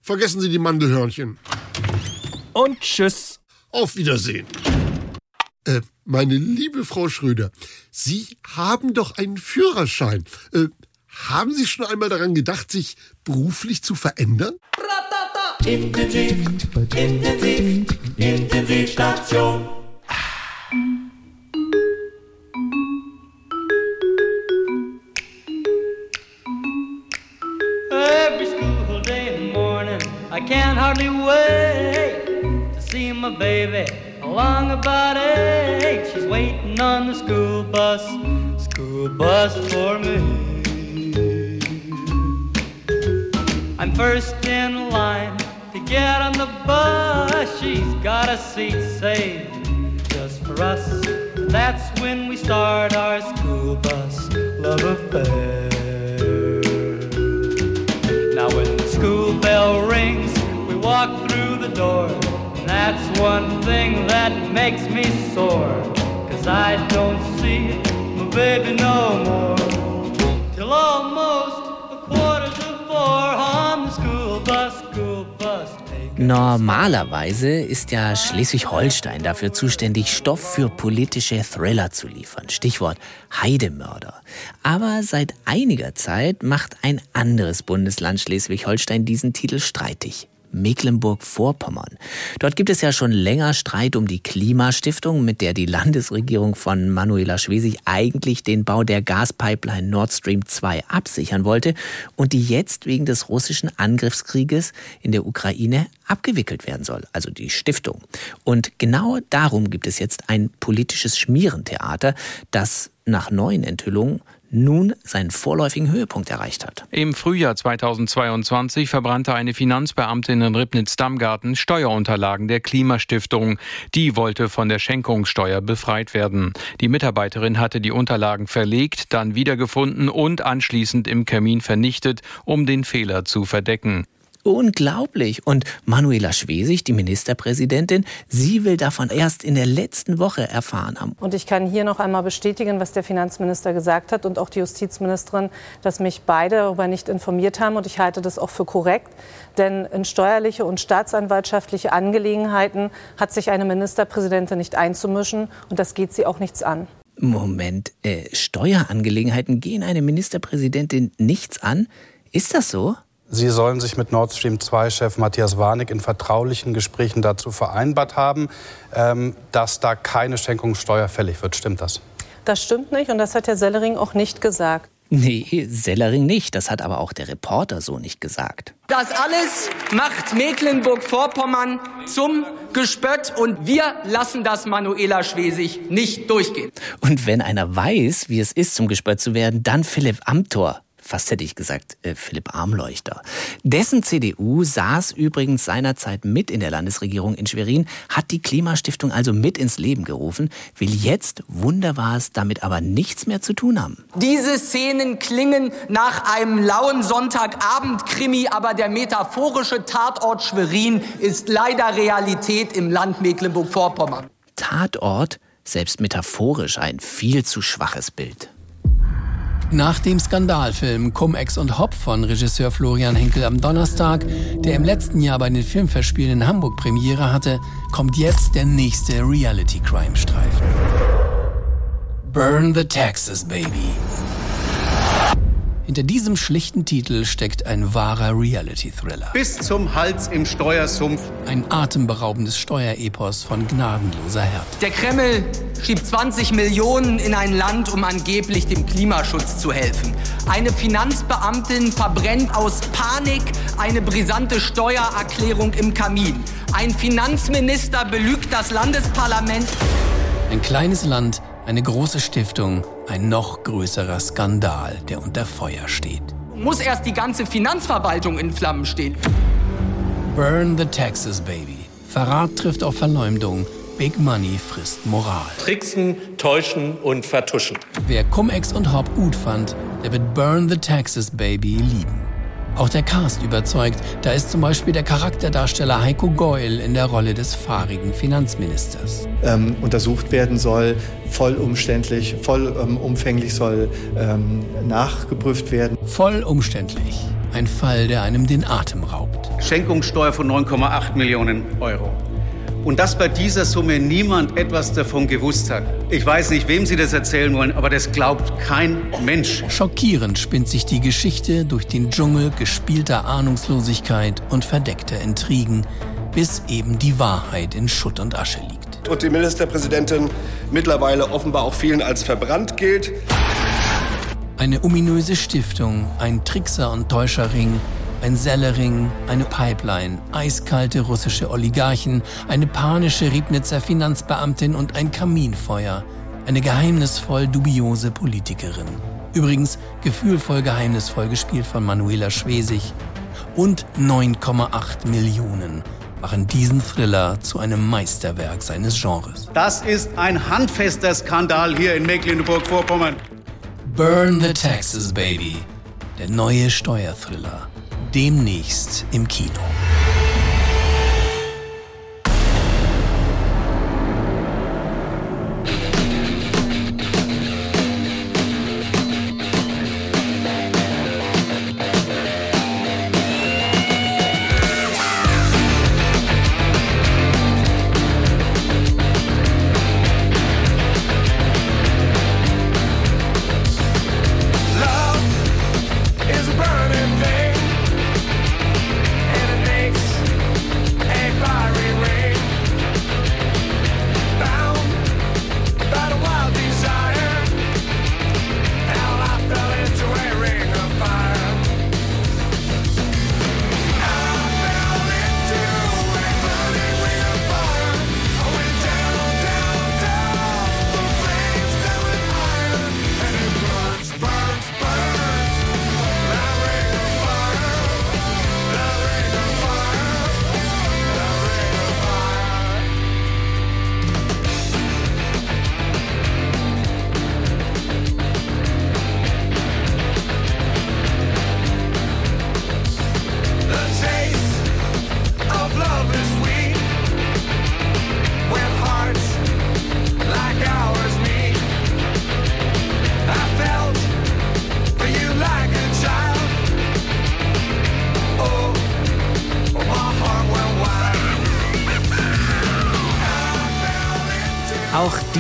vergessen Sie die Mandelhörnchen. Und tschüss. Auf Wiedersehen. Äh, meine liebe Frau Schröder, Sie haben doch einen Führerschein. Äh, haben Sie schon einmal daran gedacht, sich beruflich zu verändern? Intensiv, intensiv, Intensivstation. Every school day in the morning, I can't hardly wait to see my baby along about eight. She's waiting on the school bus, school bus for me. I'm first in line to get on the bus. She's got a seat saved just for us. That's when we start our school bus love affair. Now when the school bell rings, we walk through the door. And that's one thing that makes me sore. Cause I don't see my baby no more. Till almost a quarter Normalerweise ist ja Schleswig-Holstein dafür zuständig, Stoff für politische Thriller zu liefern. Stichwort Heidemörder. Aber seit einiger Zeit macht ein anderes Bundesland Schleswig-Holstein diesen Titel streitig. Mecklenburg-Vorpommern. Dort gibt es ja schon länger Streit um die Klimastiftung, mit der die Landesregierung von Manuela Schwesig eigentlich den Bau der Gaspipeline Nord Stream 2 absichern wollte und die jetzt wegen des russischen Angriffskrieges in der Ukraine abgewickelt werden soll, also die Stiftung. Und genau darum gibt es jetzt ein politisches Schmierentheater, das nach neuen Enthüllungen nun seinen vorläufigen Höhepunkt erreicht hat. Im Frühjahr 2022 verbrannte eine Finanzbeamtin in Ribnitz-Dammgarten Steuerunterlagen der Klimastiftung. Die wollte von der Schenkungssteuer befreit werden. Die Mitarbeiterin hatte die Unterlagen verlegt, dann wiedergefunden und anschließend im Kamin vernichtet, um den Fehler zu verdecken. Unglaublich. Und Manuela Schwesig, die Ministerpräsidentin, sie will davon erst in der letzten Woche erfahren haben. Und ich kann hier noch einmal bestätigen, was der Finanzminister gesagt hat und auch die Justizministerin, dass mich beide darüber nicht informiert haben. Und ich halte das auch für korrekt. Denn in steuerliche und staatsanwaltschaftliche Angelegenheiten hat sich eine Ministerpräsidentin nicht einzumischen. Und das geht sie auch nichts an. Moment, äh, Steuerangelegenheiten gehen eine Ministerpräsidentin nichts an? Ist das so? Sie sollen sich mit Nord Stream 2-Chef Matthias Warnig in vertraulichen Gesprächen dazu vereinbart haben, ähm, dass da keine Schenkungssteuer fällig wird. Stimmt das? Das stimmt nicht und das hat Herr Sellering auch nicht gesagt. Nee, Sellering nicht. Das hat aber auch der Reporter so nicht gesagt. Das alles macht Mecklenburg-Vorpommern zum Gespött und wir lassen das Manuela Schwesig nicht durchgehen. Und wenn einer weiß, wie es ist, zum Gespött zu werden, dann Philipp Amthor fast hätte ich gesagt, äh, Philipp Armleuchter. Dessen CDU saß übrigens seinerzeit mit in der Landesregierung in Schwerin, hat die Klimastiftung also mit ins Leben gerufen, will jetzt, wunder war es, damit aber nichts mehr zu tun haben. Diese Szenen klingen nach einem lauen Sonntagabend-Krimi, aber der metaphorische Tatort Schwerin ist leider Realität im Land Mecklenburg-Vorpommern. Tatort, selbst metaphorisch ein viel zu schwaches Bild. Nach dem Skandalfilm Cum-Ex und Hop von Regisseur Florian Henkel am Donnerstag, der im letzten Jahr bei den Filmfestspielen in Hamburg Premiere hatte, kommt jetzt der nächste Reality-Crime-Streifen. Burn the Taxes, Baby. Hinter diesem schlichten Titel steckt ein wahrer Reality-Thriller. Bis zum Hals im Steuersumpf. Ein atemberaubendes Steuerepos von gnadenloser Härte. Der Kreml schiebt 20 Millionen in ein Land, um angeblich dem Klimaschutz zu helfen. Eine Finanzbeamtin verbrennt aus Panik eine brisante Steuererklärung im Kamin. Ein Finanzminister belügt das Landesparlament. Ein kleines Land, eine große Stiftung, ein noch größerer Skandal, der unter Feuer steht. Muss erst die ganze Finanzverwaltung in Flammen stehen. Burn the Taxes, Baby. Verrat trifft auf Verleumdung. Big Money frisst Moral. Tricksen, täuschen und vertuschen. Wer Cum-Ex und Hop gut fand, der wird Burn the Taxes, Baby lieben. Auch der Cast überzeugt. Da ist zum Beispiel der Charakterdarsteller Heiko Goil in der Rolle des fahrigen Finanzministers. Ähm, untersucht werden soll, vollumständlich, vollumfänglich soll ähm, nachgeprüft werden. Vollumständlich. Ein Fall, der einem den Atem raubt. Schenkungssteuer von 9,8 Millionen Euro. Und dass bei dieser Summe niemand etwas davon gewusst hat. Ich weiß nicht, wem Sie das erzählen wollen, aber das glaubt kein Mensch. Schockierend spinnt sich die Geschichte durch den Dschungel gespielter Ahnungslosigkeit und verdeckter Intrigen, bis eben die Wahrheit in Schutt und Asche liegt. Und die Ministerpräsidentin mittlerweile offenbar auch vielen als verbrannt gilt. Eine ominöse Stiftung, ein Trickser- und Täuscherring, ein Sellering, eine Pipeline, eiskalte russische Oligarchen, eine panische Riebnitzer Finanzbeamtin und ein Kaminfeuer. Eine geheimnisvoll dubiose Politikerin. Übrigens gefühlvoll geheimnisvoll gespielt von Manuela Schwesig. Und 9,8 Millionen machen diesen Thriller zu einem Meisterwerk seines Genres. Das ist ein handfester Skandal hier in Mecklenburg-Vorpommern. Burn the Taxes, Baby. Der neue Steuerthriller demnächst im Kino.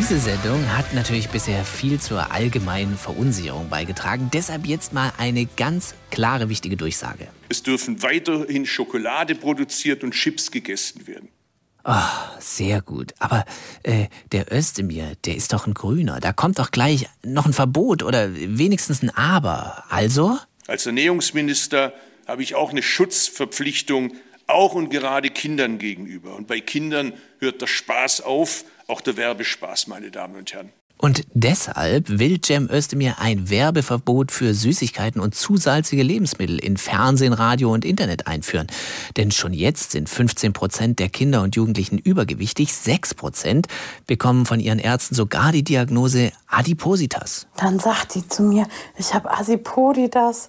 Diese Sendung hat natürlich bisher viel zur allgemeinen Verunsicherung beigetragen. Deshalb jetzt mal eine ganz klare, wichtige Durchsage. Es dürfen weiterhin Schokolade produziert und Chips gegessen werden. Oh, sehr gut. Aber äh, der Özdemir, der ist doch ein Grüner. Da kommt doch gleich noch ein Verbot oder wenigstens ein Aber. Also? Als Ernährungsminister habe ich auch eine Schutzverpflichtung, auch und gerade Kindern gegenüber. Und bei Kindern hört der Spaß auf auch der Werbespaß, meine Damen und Herren. Und deshalb will Cem Özdemir ein Werbeverbot für Süßigkeiten und zu salzige Lebensmittel in Fernsehen, Radio und Internet einführen. Denn schon jetzt sind 15 Prozent der Kinder und Jugendlichen übergewichtig, 6 Prozent bekommen von ihren Ärzten sogar die Diagnose Adipositas. Dann sagt die zu mir, ich habe Adipositas.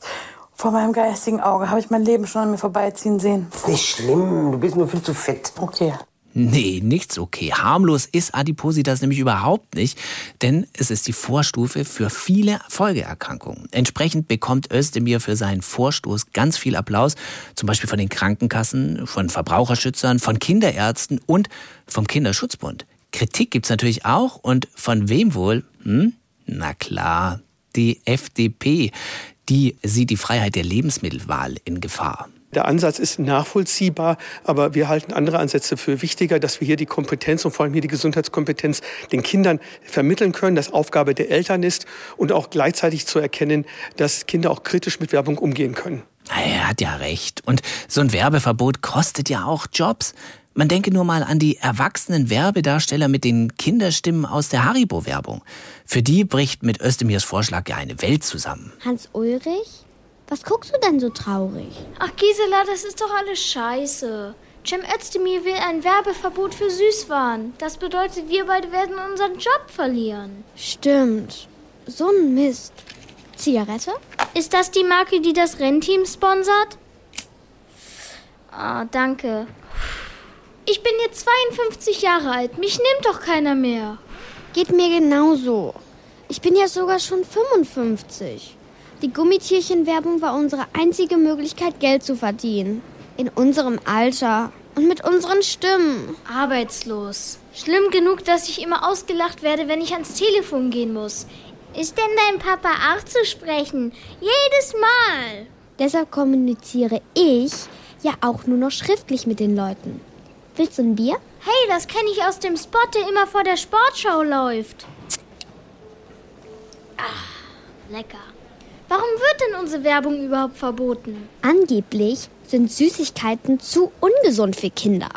Vor meinem geistigen Auge habe ich mein Leben schon an mir vorbeiziehen sehen. Das ist nicht schlimm, du bist nur viel zu fett. Okay. Nee, nichts okay. Harmlos ist Adipositas nämlich überhaupt nicht, denn es ist die Vorstufe für viele Folgeerkrankungen. Entsprechend bekommt Özdemir für seinen Vorstoß ganz viel Applaus, zum Beispiel von den Krankenkassen, von Verbraucherschützern, von Kinderärzten und vom Kinderschutzbund. Kritik gibt's natürlich auch und von wem wohl? Hm? Na klar, die FDP. die sieht die Freiheit der Lebensmittelwahl in Gefahr. Der Ansatz ist nachvollziehbar, aber wir halten andere Ansätze für wichtiger, dass wir hier die Kompetenz und vor allem hier die Gesundheitskompetenz den Kindern vermitteln können, das Aufgabe der Eltern ist und auch gleichzeitig zu erkennen, dass Kinder auch kritisch mit Werbung umgehen können. Er hat ja recht. Und so ein Werbeverbot kostet ja auch Jobs. Man denke nur mal an die erwachsenen Werbedarsteller mit den Kinderstimmen aus der Haribo-Werbung. Für die bricht mit Özdemirs Vorschlag ja eine Welt zusammen. Hans Ulrich? Was guckst du denn so traurig? Ach Gisela, das ist doch alles scheiße. Cem Özdemir will ein Werbeverbot für Süßwaren. Das bedeutet, wir beide werden unseren Job verlieren. Stimmt. So ein Mist. Zigarette? Ist das die Marke, die das Rennteam sponsert? Ah, danke. Ich bin jetzt 52 Jahre alt. Mich nimmt doch keiner mehr. Geht mir genauso. Ich bin ja sogar schon 55. Die Gummitierchenwerbung war unsere einzige Möglichkeit, Geld zu verdienen. In unserem Alter und mit unseren Stimmen. Arbeitslos. Schlimm genug, dass ich immer ausgelacht werde, wenn ich ans Telefon gehen muss. Ist denn dein Papa auch zu sprechen? Jedes Mal. Deshalb kommuniziere ich ja auch nur noch schriftlich mit den Leuten. Willst du ein Bier? Hey, das kenne ich aus dem Spot, der immer vor der Sportschau läuft. Ah, lecker. Warum wird denn unsere Werbung überhaupt verboten? Angeblich sind Süßigkeiten zu ungesund für Kinder.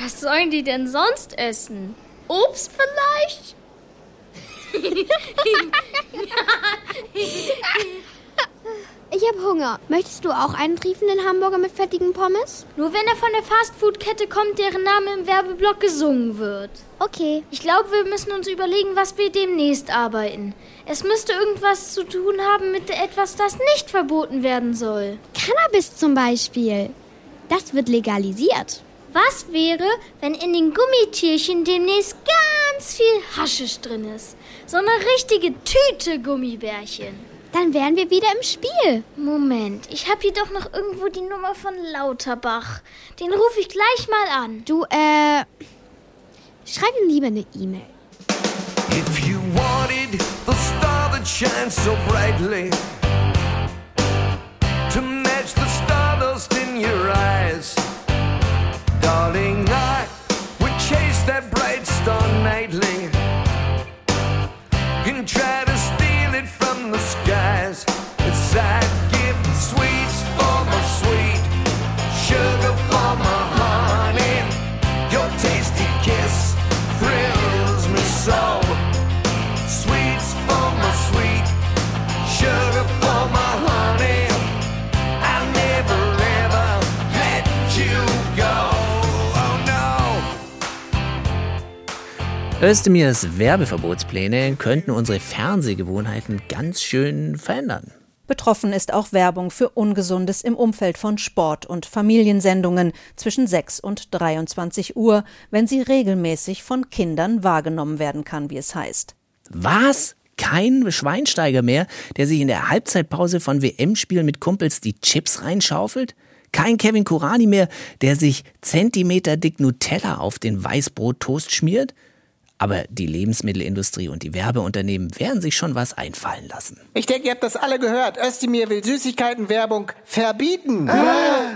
Was sollen die denn sonst essen? Obst vielleicht? Ich habe Hunger. Möchtest du auch einen triefenden Hamburger mit fettigen Pommes? Nur wenn er von der Fastfood-Kette kommt, deren Name im Werbeblock gesungen wird. Okay. Ich glaube, wir müssen uns überlegen, was wir demnächst arbeiten. Es müsste irgendwas zu tun haben mit etwas, das nicht verboten werden soll. Cannabis zum Beispiel. Das wird legalisiert. Was wäre, wenn in den Gummitierchen demnächst ganz viel Haschisch drin ist? So eine richtige Tüte Gummibärchen. Dann wären wir wieder im Spiel. Moment, ich habe hier doch noch irgendwo die Nummer von Lauterbach. Den rufe ich gleich mal an. Du, äh, schreib ihm lieber eine E-Mail. If you wanted the star that shines so brightly to match the stardust in your eyes, darling, I would chase that bright star nightly Özdemirs Werbeverbotspläne könnten unsere Fernsehgewohnheiten ganz schön verändern. Betroffen ist auch Werbung für Ungesundes im Umfeld von Sport- und Familiensendungen zwischen 6 und 23 Uhr, wenn sie regelmäßig von Kindern wahrgenommen werden kann, wie es heißt. Was? Kein Schweinsteiger mehr, der sich in der Halbzeitpause von WM-Spielen mit Kumpels die Chips reinschaufelt? Kein Kevin Kurani mehr, der sich zentimeterdick Nutella auf den Weißbrottoast schmiert? Aber die Lebensmittelindustrie und die Werbeunternehmen werden sich schon was einfallen lassen. Ich denke, ihr habt das alle gehört. Özdemir will Süßigkeitenwerbung verbieten.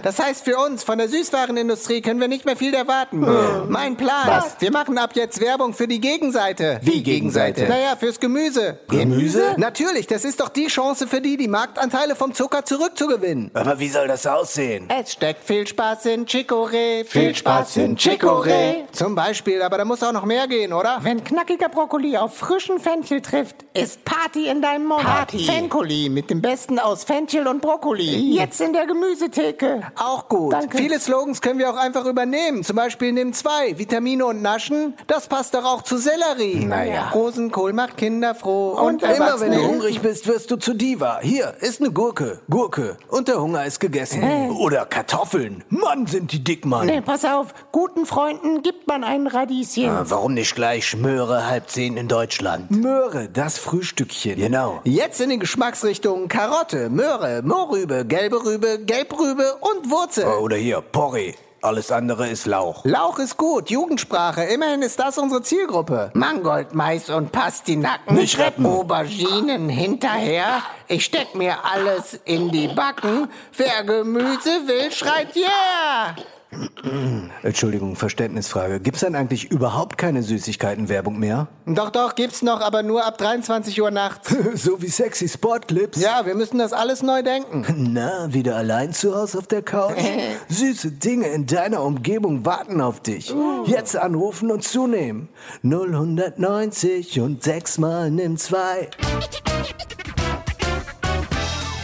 Das heißt für uns von der Süßwarenindustrie können wir nicht mehr viel erwarten. Mein Plan. Was? Wir machen ab jetzt Werbung für die Gegenseite. Wie Gegenseite? Naja, fürs Gemüse. Gemüse? Natürlich, das ist doch die Chance für die, die Marktanteile vom Zucker zurückzugewinnen. Aber wie soll das aussehen? Es steckt viel Spaß in Chicorée. Viel Spaß in Chicorée. Zum Beispiel, aber da muss auch noch mehr gehen, oder? Wenn knackiger Brokkoli auf frischen Fenchel trifft, ist Party in deinem Mund. Party. Fencoli mit dem Besten aus Fenchel und Brokkoli. Jetzt in der Gemüsetheke. Auch gut. Danke. Viele Slogans können wir auch einfach übernehmen. Zum Beispiel nimm zwei, Vitamine und Naschen. Das passt doch auch zu Sellerie. Naja. Rosenkohl macht Kinder froh. Und immer Immer wenn du hungrig bist, wirst du zu Diva. Hier, ist eine Gurke. Gurke. Und der Hunger ist gegessen. Oder Kartoffeln. Mann, sind die dick, Mann. Nee, pass auf. Guten Freunden gibt man ein Radieschen. Ah, warum nicht gleich Möhre halb zehn in Deutschland? Möhre, das Frühstückchen. Genau. Jetzt in den Geschmacksrichtungen Karotte, Möhre, Mohrrübe, gelbe Rübe, Gelbrübe und Wurzel. Oder hier, Porree. Alles andere ist Lauch. Lauch ist gut, Jugendsprache. Immerhin ist das unsere Zielgruppe. Mangold, Mais und Pastinaken. Nicht rappen. Auberginen hinterher. Ich steck mir alles in die Backen. Wer Gemüse will, schreit yeah! Entschuldigung, Verständnisfrage. Gibt's denn eigentlich überhaupt keine Süßigkeitenwerbung mehr? Doch, doch, gibt's noch, aber nur ab 23 Uhr nachts. so wie sexy Sportclips? Ja, wir müssen das alles neu denken. Na, wieder allein zu Hause auf der Couch? Süße Dinge in deiner Umgebung warten auf dich. Jetzt anrufen und zunehmen. 0190 und 6 mal nimm 2.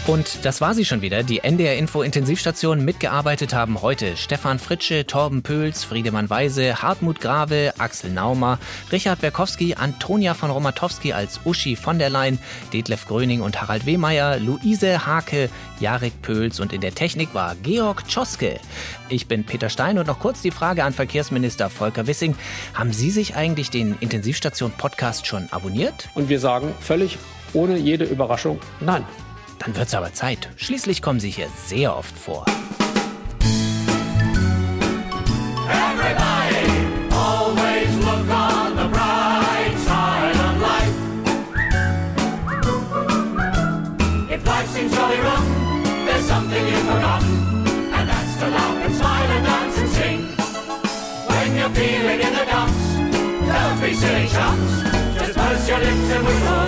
Und das war sie schon wieder, die NDR Info Intensivstation. Mitgearbeitet haben heute Stefan Fritsche, Torben Pöls, Friedemann Weise, Hartmut Grave, Axel Naumer, Richard Berkowski, Antonia von Romatowski als Uschi von der Leyen, Detlef Gröning und Harald Wehmeier, Luise Hake, Jarek Pöls und in der Technik war Georg Tschoske. Ich bin Peter Stein und noch kurz die Frage an Verkehrsminister Volker Wissing. Haben Sie sich eigentlich den Intensivstation Podcast schon abonniert? Und wir sagen völlig ohne jede Überraschung Nein. Dann wird's aber Zeit. Schließlich kommen Sie hier sehr oft vor. Feeling in the dumps, don't be silly chumps. Just purse your lips and whistle,